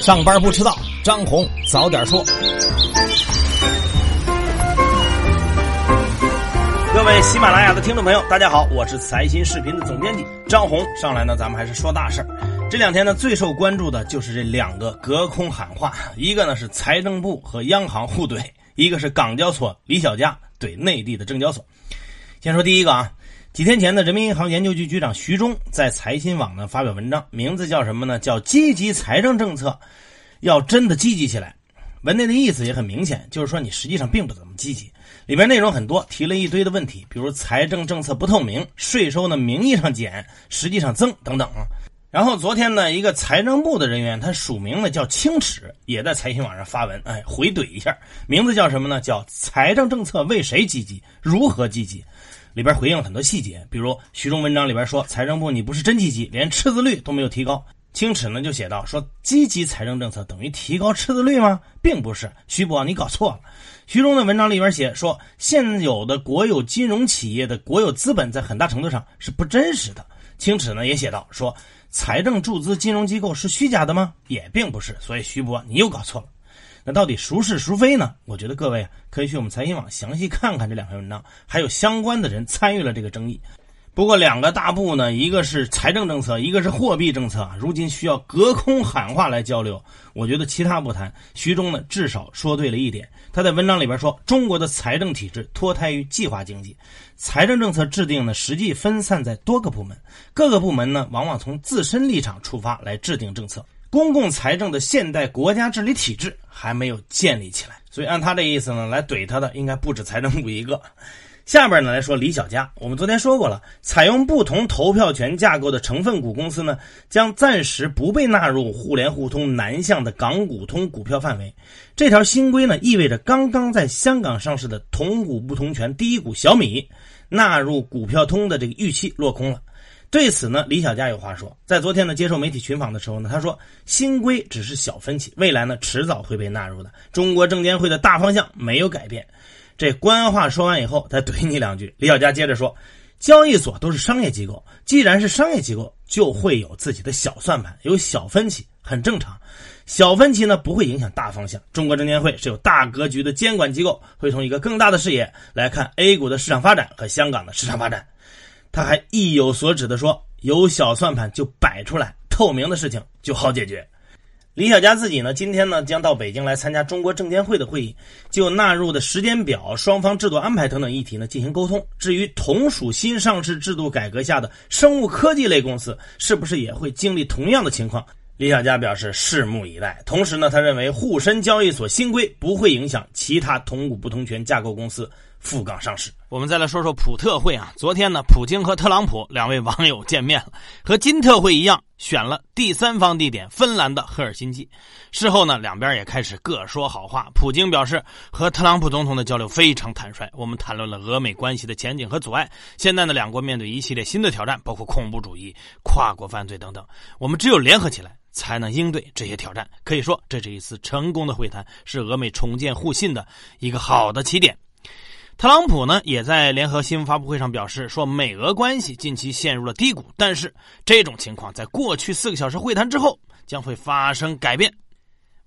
上班不迟到，张红早点说。各位喜马拉雅的听众朋友，大家好，我是财新视频的总编辑张红。上来呢，咱们还是说大事这两天呢，最受关注的就是这两个隔空喊话，一个呢是财政部和央行互怼，一个是港交所李小加怼内地的证交所。先说第一个啊。几天前呢，人民银行研究局局长徐忠在财新网呢发表文章，名字叫什么呢？叫“积极财政政策要真的积极起来”。文内的意思也很明显，就是说你实际上并不怎么积极。里边内容很多，提了一堆的问题，比如财政政策不透明，税收呢名义上减，实际上增等等。然后昨天呢，一个财政部的人员，他署名呢叫清齿，也在财新网上发文，哎，回怼一下，名字叫什么呢？叫“财政政策为谁积极，如何积极”。里边回应很多细节，比如徐忠文章里边说，财政部你不是真积极，连赤字率都没有提高。清齿呢就写到说，积极财政政策等于提高赤字率吗？并不是，徐博你搞错了。徐忠的文章里边写说，现有的国有金融企业的国有资本在很大程度上是不真实的。清齿呢也写到说，财政注资金融机构是虚假的吗？也并不是。所以徐博你又搞错了。那到底孰是孰非呢？我觉得各位可以去我们财新网详细看看这两篇文章，还有相关的人参与了这个争议。不过两个大部呢，一个是财政政策，一个是货币政策，如今需要隔空喊话来交流。我觉得其他不谈，徐忠呢至少说对了一点。他在文章里边说，中国的财政体制脱胎于计划经济，财政政策制定呢实际分散在多个部门，各个部门呢往往从自身立场出发来制定政策。公共财政的现代国家治理体制还没有建立起来，所以按他这意思呢，来怼他的应该不止财政部一个。下边呢来说李小加，我们昨天说过了，采用不同投票权架构的成分股公司呢，将暂时不被纳入互联互通南向的港股通股票范围。这条新规呢，意味着刚刚在香港上市的同股不同权第一股小米纳入股票通的这个预期落空了。对此呢，李小佳有话说，在昨天呢接受媒体群访的时候呢，他说新规只是小分歧，未来呢迟早会被纳入的。中国证监会的大方向没有改变。这官话说完以后，再怼你两句。李小佳接着说，交易所都是商业机构，既然是商业机构，就会有自己的小算盘，有小分歧很正常。小分歧呢不会影响大方向。中国证监会是有大格局的监管机构，会从一个更大的视野来看 A 股的市场发展和香港的市场发展。他还意有所指的说：“有小算盘就摆出来，透明的事情就好解决。”李小佳自己呢，今天呢将到北京来参加中国证监会的会议，就纳入的时间表、双方制度安排等等议题呢进行沟通。至于同属新上市制度改革下的生物科技类公司，是不是也会经历同样的情况？李小佳表示拭目以待。同时呢，他认为沪深交易所新规不会影响其他同股不同权架构公司。赴港上市。我们再来说说普特会啊，昨天呢，普京和特朗普两位网友见面了，和金特会一样，选了第三方地点芬兰的赫尔辛基。事后呢，两边也开始各说好话。普京表示和特朗普总统的交流非常坦率，我们谈论了俄美关系的前景和阻碍。现在呢，两国面对一系列新的挑战，包括恐怖主义、跨国犯罪等等，我们只有联合起来才能应对这些挑战。可以说，这是一次成功的会谈，是俄美重建互信的一个好的起点。特朗普呢，也在联合新闻发布会上表示说，美俄关系近期陷入了低谷，但是这种情况在过去四个小时会谈之后将会发生改变。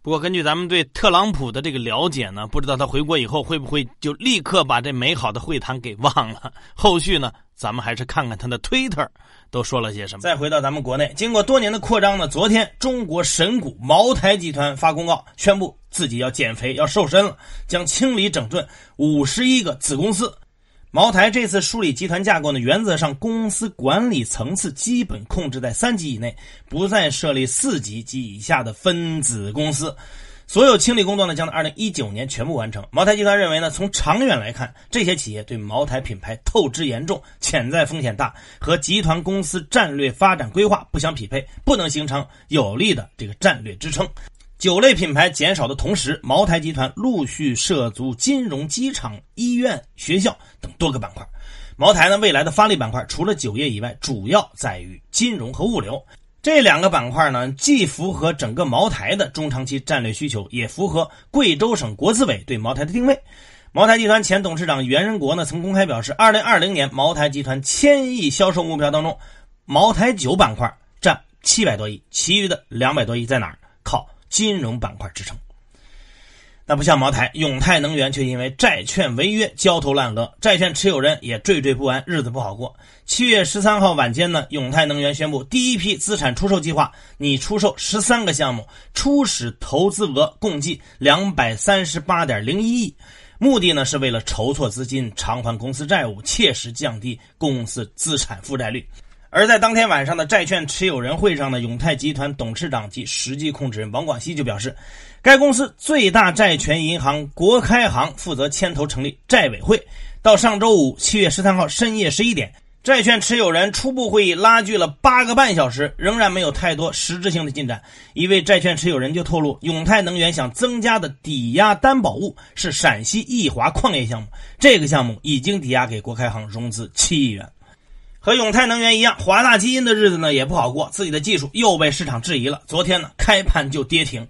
不过，根据咱们对特朗普的这个了解呢，不知道他回国以后会不会就立刻把这美好的会谈给忘了。后续呢，咱们还是看看他的推特。都说了些什么？再回到咱们国内，经过多年的扩张呢，昨天中国神股茅台集团发公告，宣布自己要减肥、要瘦身了，将清理整顿五十一个子公司。茅台这次梳理集团架构呢，原则上公司管理层次基本控制在三级以内，不再设立四级及以下的分子公司。所有清理工作呢，将在二零一九年全部完成。茅台集团认为呢，从长远来看，这些企业对茅台品牌透支严重，潜在风险大，和集团公司战略发展规划不相匹配，不能形成有力的这个战略支撑。酒类品牌减少的同时，茅台集团陆续涉足金融、机场、医院、学校等多个板块。茅台呢，未来的发力板块除了酒业以外，主要在于金融和物流。这两个板块呢，既符合整个茅台的中长期战略需求，也符合贵州省国资委对茅台的定位。茅台集团前董事长袁仁国呢，曾公开表示，二零二零年茅台集团千亿销售目标当中，茅台酒板块占七百多亿，其余的两百多亿在哪儿？金融板块支撑。那不像茅台，永泰能源却因为债券违约焦头烂额，债券持有人也惴惴不安，日子不好过。七月十三号晚间呢，永泰能源宣布第一批资产出售计划，拟出售十三个项目，初始投资额共计两百三十八点零一亿，目的呢是为了筹措资金偿还公司债务，切实降低公司资产负债率。而在当天晚上的债券持有人会上呢，永泰集团董事长及实际控制人王广熙就表示，该公司最大债权银行国开行负责牵头成立债委会。到上周五七月十三号深夜十一点，债券持有人初步会议拉锯了八个半小时，仍然没有太多实质性的进展。一位债券持有人就透露，永泰能源想增加的抵押担保物是陕西易华矿业项目，这个项目已经抵押给国开行融资七亿元。和永泰能源一样，华大基因的日子呢也不好过，自己的技术又被市场质疑了。昨天呢开盘就跌停。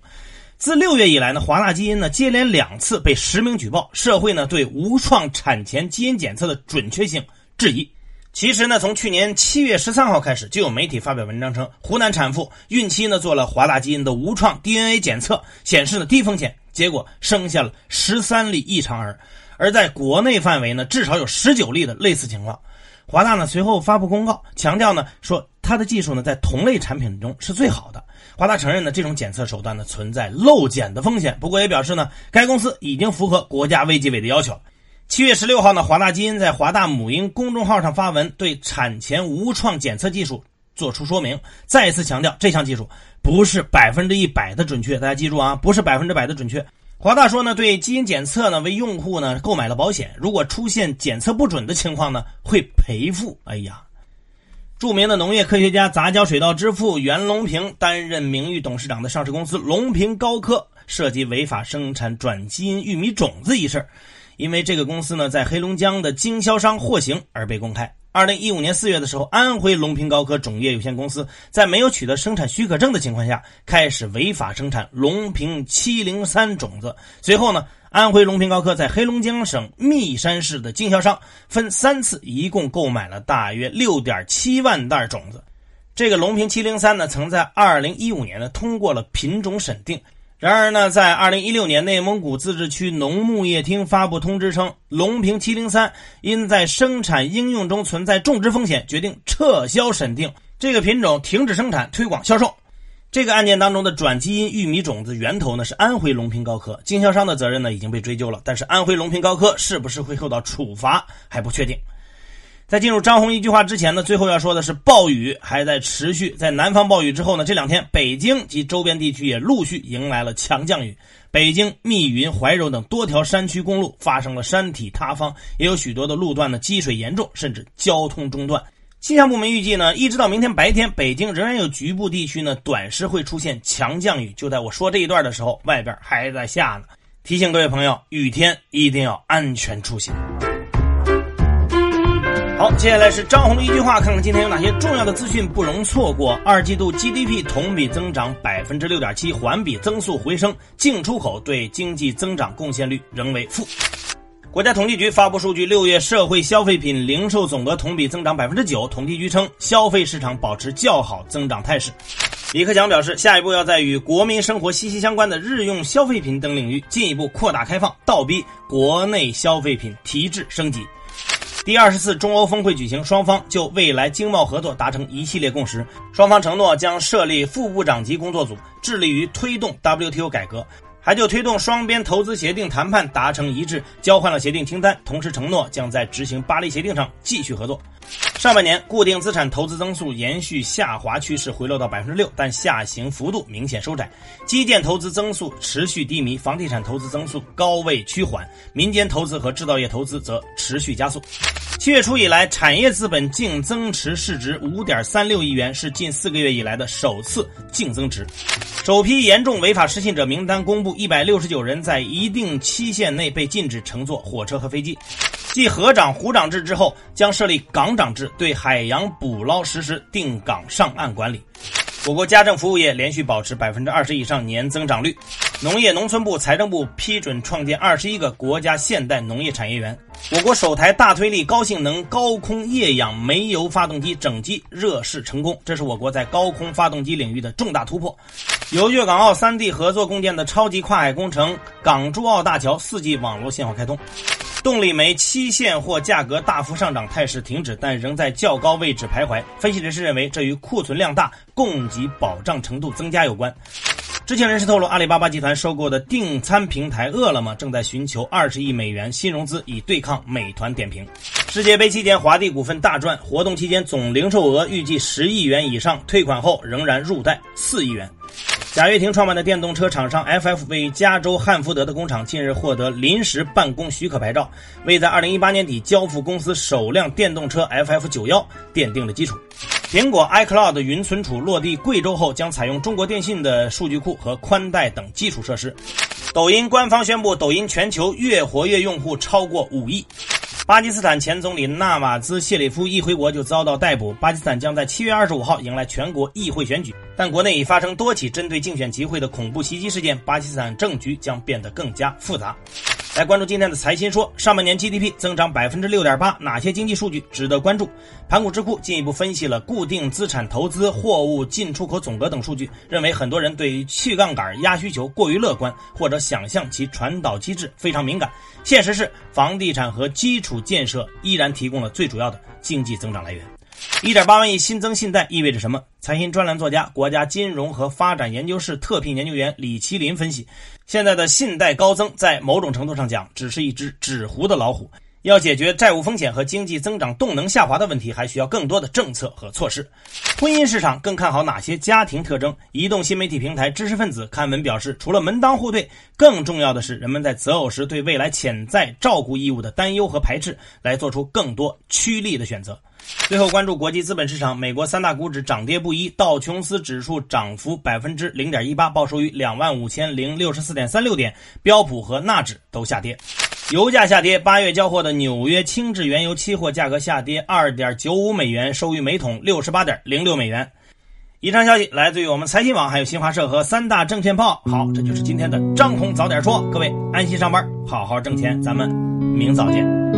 自六月以来呢，华大基因呢接连两次被实名举报，社会呢对无创产前基因检测的准确性质疑。其实呢，从去年七月十三号开始，就有媒体发表文章称，湖南产妇孕期呢做了华大基因的无创 DNA 检测，显示了低风险，结果生下了十三例异常儿。而在国内范围呢，至少有十九例的类似情况。华大呢随后发布公告，强调呢说它的技术呢在同类产品中是最好的。华大承认呢这种检测手段呢存在漏检的风险，不过也表示呢该公司已经符合国家卫计委的要求。七月十六号呢，华大基因在华大母婴公众号上发文，对产前无创检测技术做出说明，再次强调这项技术不是百分之一百的准确，大家记住啊，不是百分之百的准确。华大说呢，对基因检测呢为用户呢购买了保险，如果出现检测不准的情况呢，会赔付。哎呀，著名的农业科学家、杂交水稻之父袁隆平担任名誉董事长的上市公司隆平高科涉及违法生产转基因玉米种子一事，因为这个公司呢在黑龙江的经销商获刑而被公开。二零一五年四月的时候，安徽隆平高科种业有限公司在没有取得生产许可证的情况下，开始违法生产隆平七零三种子。随后呢，安徽隆平高科在黑龙江省密山市的经销商分三次，一共购买了大约六点七万袋种子。这个隆平七零三呢，曾在二零一五年呢通过了品种审定。然而呢，在二零一六年，内蒙古自治区农牧业厅发布通知称，隆平七零三因在生产应用中存在种植风险，决定撤销审定这个品种，停止生产、推广、销售。这个案件当中的转基因玉米种子源头呢是安徽隆平高科，经销商的责任呢已经被追究了，但是安徽隆平高科是不是会受到处罚还不确定。在进入张红一句话之前呢，最后要说的是，暴雨还在持续。在南方暴雨之后呢，这两天北京及周边地区也陆续迎来了强降雨。北京密云、怀柔等多条山区公路发生了山体塌方，也有许多的路段呢积水严重，甚至交通中断。气象部门预计呢，一直到明天白天，北京仍然有局部地区呢短时会出现强降雨。就在我说这一段的时候，外边还在下呢。提醒各位朋友，雨天一定要安全出行。好，接下来是张红的一句话，看看今天有哪些重要的资讯不容错过。二季度 GDP 同比增长百分之六点七，环比增速回升，净出口对经济增长贡献率仍为负。国家统计局发布数据，六月社会消费品零售总额同比增长百分之九。统计局称，消费市场保持较好增长态势。李克强表示，下一步要在与国民生活息息相关的日用消费品等领域进一步扩大开放，倒逼国内消费品提质升级。第二十次中欧峰会举行，双方就未来经贸合作达成一系列共识。双方承诺将设立副部长级工作组，致力于推动 WTO 改革，还就推动双边投资协定谈判达成一致，交换了协定清单，同时承诺将在执行巴黎协定上继续合作。上半年固定资产投资增速延续下滑趋势，回落到百分之六，但下行幅度明显收窄。基建投资增速持续低迷，房地产投资增速高位趋缓，民间投资和制造业投资则持续加速。七月初以来，产业资本净增持市值五点三六亿元，是近四个月以来的首次净增值。首批严重违法失信者名单公布，一百六十九人在一定期限内被禁止乘坐火车和飞机。继河长、湖长制之后，将设立港长制，对海洋捕捞实施定岗上岸管理。我国家政服务业连续保持百分之二十以上年增长率。农业农村部、财政部批准创建二十一个国家现代农业产业园。我国首台大推力高性能高空液氧煤油发动机整机热试成功，这是我国在高空发动机领域的重大突破。由粤港澳三地合作共建的超级跨海工程港珠澳大桥四 G 网络信号开通。动力煤期现货价格大幅上涨态势停止，但仍在较高位置徘徊。分析人士认为，这与库存量大、供给保障程度增加有关。知情人士透露，阿里巴巴集团收购的订餐平台饿了么正在寻求二十亿美元新融资，以对抗美团点评。世界杯期间，华帝股份大赚，活动期间总零售额预计十亿元以上，退款后仍然入袋四亿元。贾跃亭创办的电动车厂商 FF 位于加州汉福德的工厂近日获得临时办公许可牌照，为在2018年底交付公司首辆电动车 FF91 奠定了基础。苹果 iCloud 云存储落地贵州后，将采用中国电信的数据库和宽带等基础设施。抖音官方宣布，抖音全球月活跃用户超过五亿。巴基斯坦前总理纳瓦兹谢里夫一回国就遭到逮捕。巴基斯坦将在七月二十五号迎来全国议会选举，但国内已发生多起针对竞选集会的恐怖袭击事件，巴基斯坦政局将变得更加复杂。来关注今天的财新说，上半年 GDP 增长百分之六点八，哪些经济数据值得关注？盘古智库进一步分析了固定资产投资、货物进出口总额等数据，认为很多人对于去杠杆压需求过于乐观，或者想象其传导机制非常敏感。现实是，房地产和基础建设依然提供了最主要的经济增长来源。一点八万亿新增信贷意味着什么？财新专栏作家、国家金融和发展研究室特聘研究员李麒麟分析：现在的信贷高增，在某种程度上讲，只是一只纸糊的老虎。要解决债务风险和经济增长动能下滑的问题，还需要更多的政策和措施。婚姻市场更看好哪些家庭特征？移动新媒体平台知识分子刊文表示，除了门当户对，更重要的是人们在择偶时对未来潜在照顾义务的担忧和排斥，来做出更多趋利的选择。最后关注国际资本市场，美国三大股指涨跌不一，道琼斯指数涨幅百分之零点一八，报收于两万五千零六十四点三六点，标普和纳指都下跌。油价下跌，八月交货的纽约轻质原油期货价格下跌二点九五美元，收于每桶六十八点零六美元。以上消息来自于我们财新网，还有新华社和三大证券报。好，这就是今天的张红早点说，各位安心上班，好好挣钱，咱们明早见。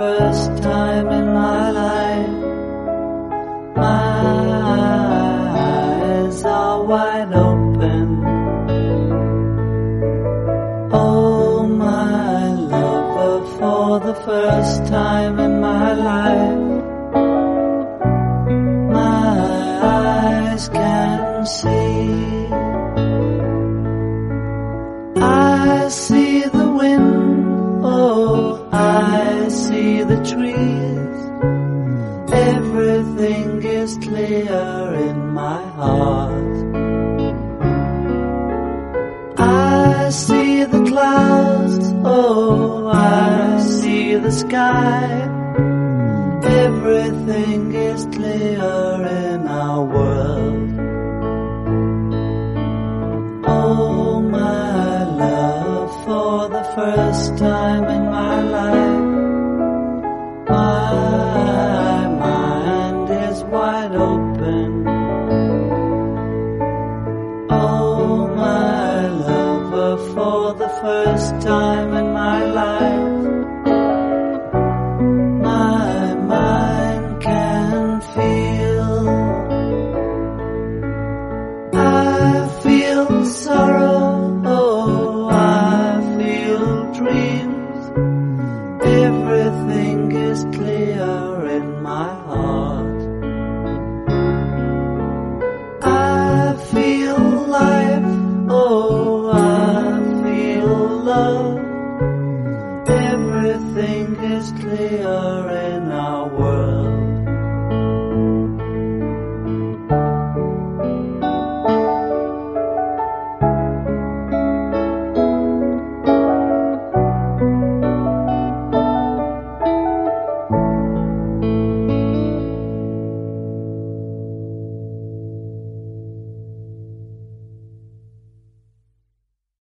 First time in my life. My eyes are wide open. Oh, my lover, for the first time in my life. My eyes can see. Trees. Everything is clear in my heart. I see the clouds. Oh, I see the sky. Everything is clear in our world. Oh, my love, for the first time in my life, my mind is wide open. Oh, my lover, for the first time think is clear in our world.